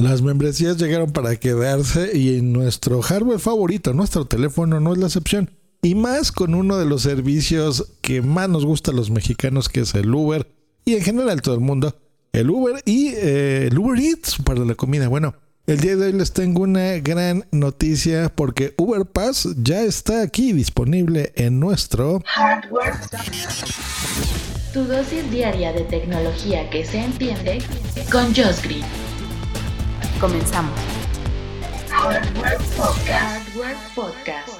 Las membresías llegaron para quedarse y en nuestro hardware favorito, nuestro teléfono, no es la excepción. Y más con uno de los servicios que más nos gusta a los mexicanos, que es el Uber, y en general todo el mundo, el Uber y eh, el Uber Eats para la comida. Bueno, el día de hoy les tengo una gran noticia porque Uber Pass ya está aquí disponible en nuestro hardware. Tu dosis diaria de tecnología que se entiende con Josh. Comenzamos. Hardware Podcast.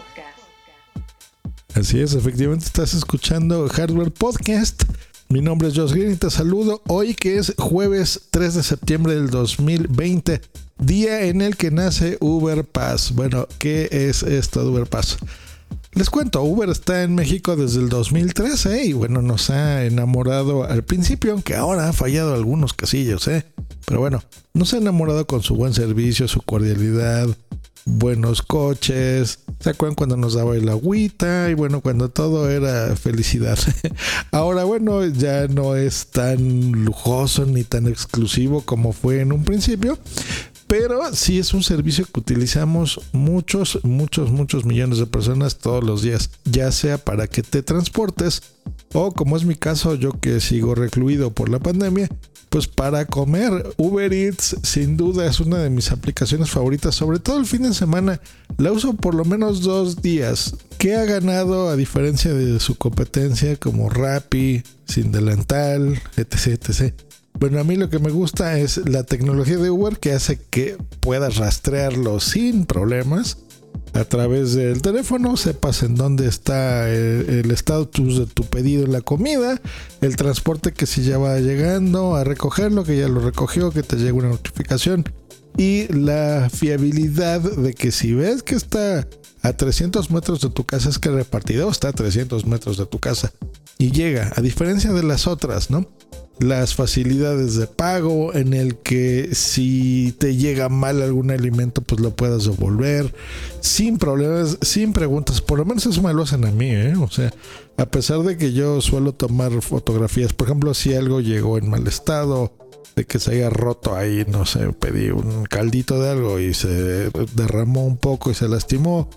Así es, efectivamente estás escuchando Hardware Podcast. Mi nombre es Josh Green y te saludo hoy que es jueves 3 de septiembre del 2020, día en el que nace Uber Pass. Bueno, ¿qué es esto de Uber Pass? Les cuento, Uber está en México desde el 2013 y bueno, nos ha enamorado al principio, aunque ahora ha fallado algunos casillos, ¿eh? Pero bueno, nos ha enamorado con su buen servicio, su cordialidad, buenos coches. ¿Se acuerdan cuando nos daba el agüita? Y bueno, cuando todo era felicidad. Ahora, bueno, ya no es tan lujoso ni tan exclusivo como fue en un principio. Pero sí es un servicio que utilizamos muchos, muchos, muchos millones de personas todos los días. Ya sea para que te transportes o como es mi caso, yo que sigo recluido por la pandemia, pues para comer. Uber Eats sin duda es una de mis aplicaciones favoritas, sobre todo el fin de semana. La uso por lo menos dos días. ¿Qué ha ganado a diferencia de su competencia como Rappi, Sin Delantal, etc, etc? Bueno, a mí lo que me gusta es la tecnología de Uber que hace que puedas rastrearlo sin problemas a través del teléfono, sepas en dónde está el estatus de tu pedido en la comida, el transporte que si ya va llegando a recogerlo, que ya lo recogió, que te llegue una notificación y la fiabilidad de que si ves que está a 300 metros de tu casa es que el repartidor está a 300 metros de tu casa y llega, a diferencia de las otras, ¿no? Las facilidades de pago, en el que si te llega mal algún alimento, pues lo puedas devolver sin problemas, sin preguntas. Por lo menos eso me lo hacen a mí, ¿eh? O sea, a pesar de que yo suelo tomar fotografías, por ejemplo, si algo llegó en mal estado, de que se haya roto ahí, no sé, pedí un caldito de algo y se derramó un poco y se lastimó,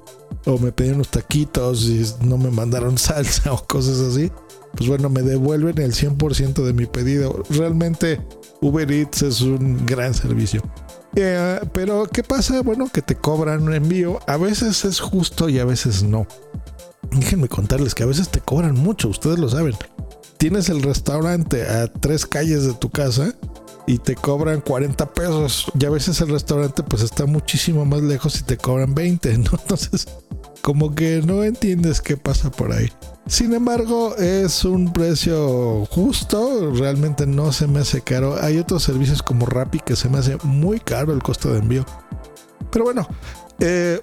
o me pedí unos taquitos y no me mandaron salsa o cosas así pues bueno, me devuelven el 100% de mi pedido. Realmente Uber Eats es un gran servicio. Eh, pero ¿qué pasa? Bueno, que te cobran un envío. A veces es justo y a veces no. Déjenme contarles que a veces te cobran mucho, ustedes lo saben. Tienes el restaurante a tres calles de tu casa y te cobran 40 pesos. Y a veces el restaurante pues está muchísimo más lejos y te cobran 20, ¿no? Entonces, como que no entiendes qué pasa por ahí. Sin embargo, es un precio justo, realmente no se me hace caro. Hay otros servicios como Rappi que se me hace muy caro el costo de envío. Pero bueno, eh,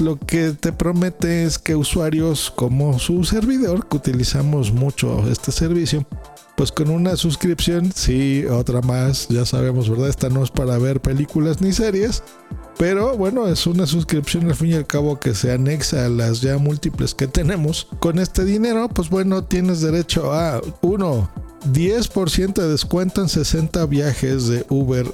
lo que te promete es que usuarios como su servidor, que utilizamos mucho este servicio, pues con una suscripción, sí, otra más, ya sabemos, ¿verdad? Esta no es para ver películas ni series, pero bueno, es una suscripción al fin y al cabo que se anexa a las ya múltiples que tenemos. Con este dinero, pues bueno, tienes derecho a uno, 10% de descuento en 60 viajes de Uber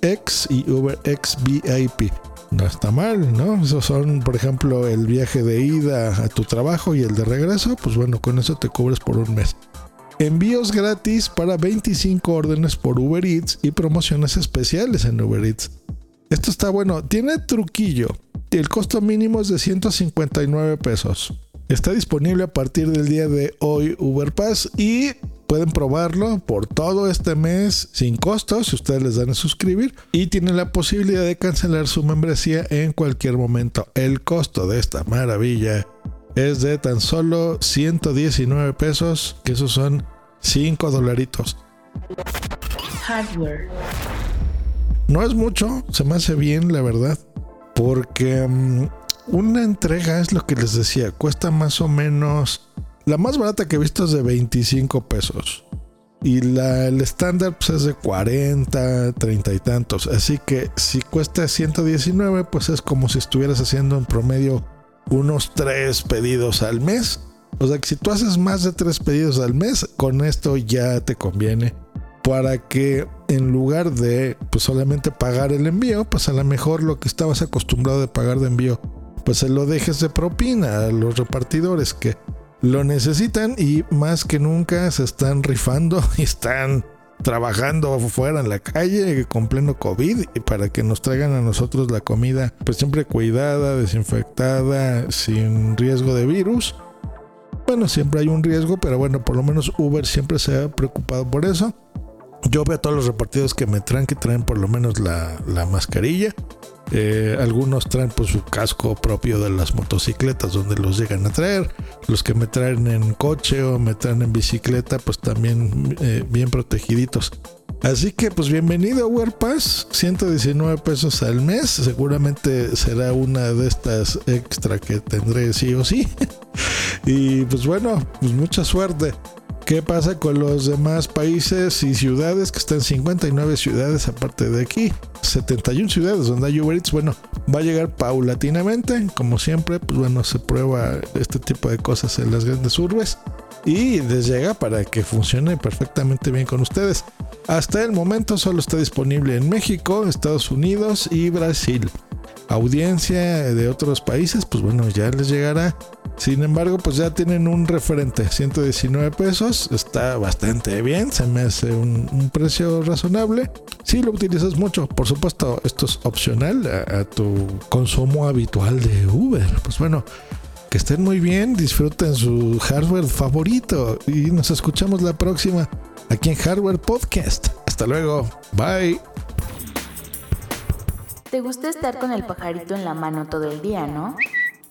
X y Uber X VIP. No está mal, ¿no? Esos son, por ejemplo, el viaje de ida a tu trabajo y el de regreso. Pues bueno, con eso te cubres por un mes. Envíos gratis para 25 órdenes por Uber Eats y promociones especiales en Uber Eats. Esto está bueno. Tiene truquillo. El costo mínimo es de 159 pesos. Está disponible a partir del día de hoy Uber Pass y pueden probarlo por todo este mes sin costo si ustedes les dan a suscribir y tienen la posibilidad de cancelar su membresía en cualquier momento. El costo de esta maravilla es de tan solo 119 pesos, que esos son 5 dolaritos. Hardware. No es mucho, se me hace bien, la verdad. Porque mm, una entrega es lo que les decía, cuesta más o menos. La más barata que he visto es de 25 pesos. Y la, el estándar pues, es de 40, 30 y tantos. Así que si cuesta 119, pues es como si estuvieras haciendo en promedio unos 3 pedidos al mes. O sea que si tú haces más de 3 pedidos al mes, con esto ya te conviene. Para que en lugar de pues solamente pagar el envío, pues a lo mejor lo que estabas acostumbrado de pagar de envío, pues se lo dejes de propina a los repartidores que lo necesitan y más que nunca se están rifando y están trabajando afuera en la calle con pleno COVID y para que nos traigan a nosotros la comida pues siempre cuidada, desinfectada, sin riesgo de virus. Bueno, siempre hay un riesgo, pero bueno, por lo menos Uber siempre se ha preocupado por eso. Yo veo a todos los repartidos que me traen que traen por lo menos la, la mascarilla eh, algunos traen pues su casco propio de las motocicletas donde los llegan a traer. Los que me traen en coche o me traen en bicicleta pues también eh, bien protegiditos. Así que pues bienvenido a WordPass, 119 pesos al mes, seguramente será una de estas extra que tendré sí o sí. y pues bueno, pues mucha suerte. ¿Qué pasa con los demás países y ciudades que están 59 ciudades aparte de aquí? 71 ciudades donde hay Uber Eats. Bueno, va a llegar paulatinamente, como siempre, pues bueno, se prueba este tipo de cosas en las grandes urbes y les llega para que funcione perfectamente bien con ustedes. Hasta el momento solo está disponible en México, Estados Unidos y Brasil. Audiencia de otros países, pues bueno, ya les llegará sin embargo, pues ya tienen un referente, 119 pesos, está bastante bien, se me hace un, precio razonable. Si lo utilizas mucho, por supuesto, esto es opcional a, tu consumo habitual de Uber. Pues bueno, que estén muy bien, disfruten su hardware favorito y nos escuchamos la próxima aquí en Hardware Podcast. Hasta luego, bye. ¿Te gusta estar con el pajarito en la mano todo el día, no?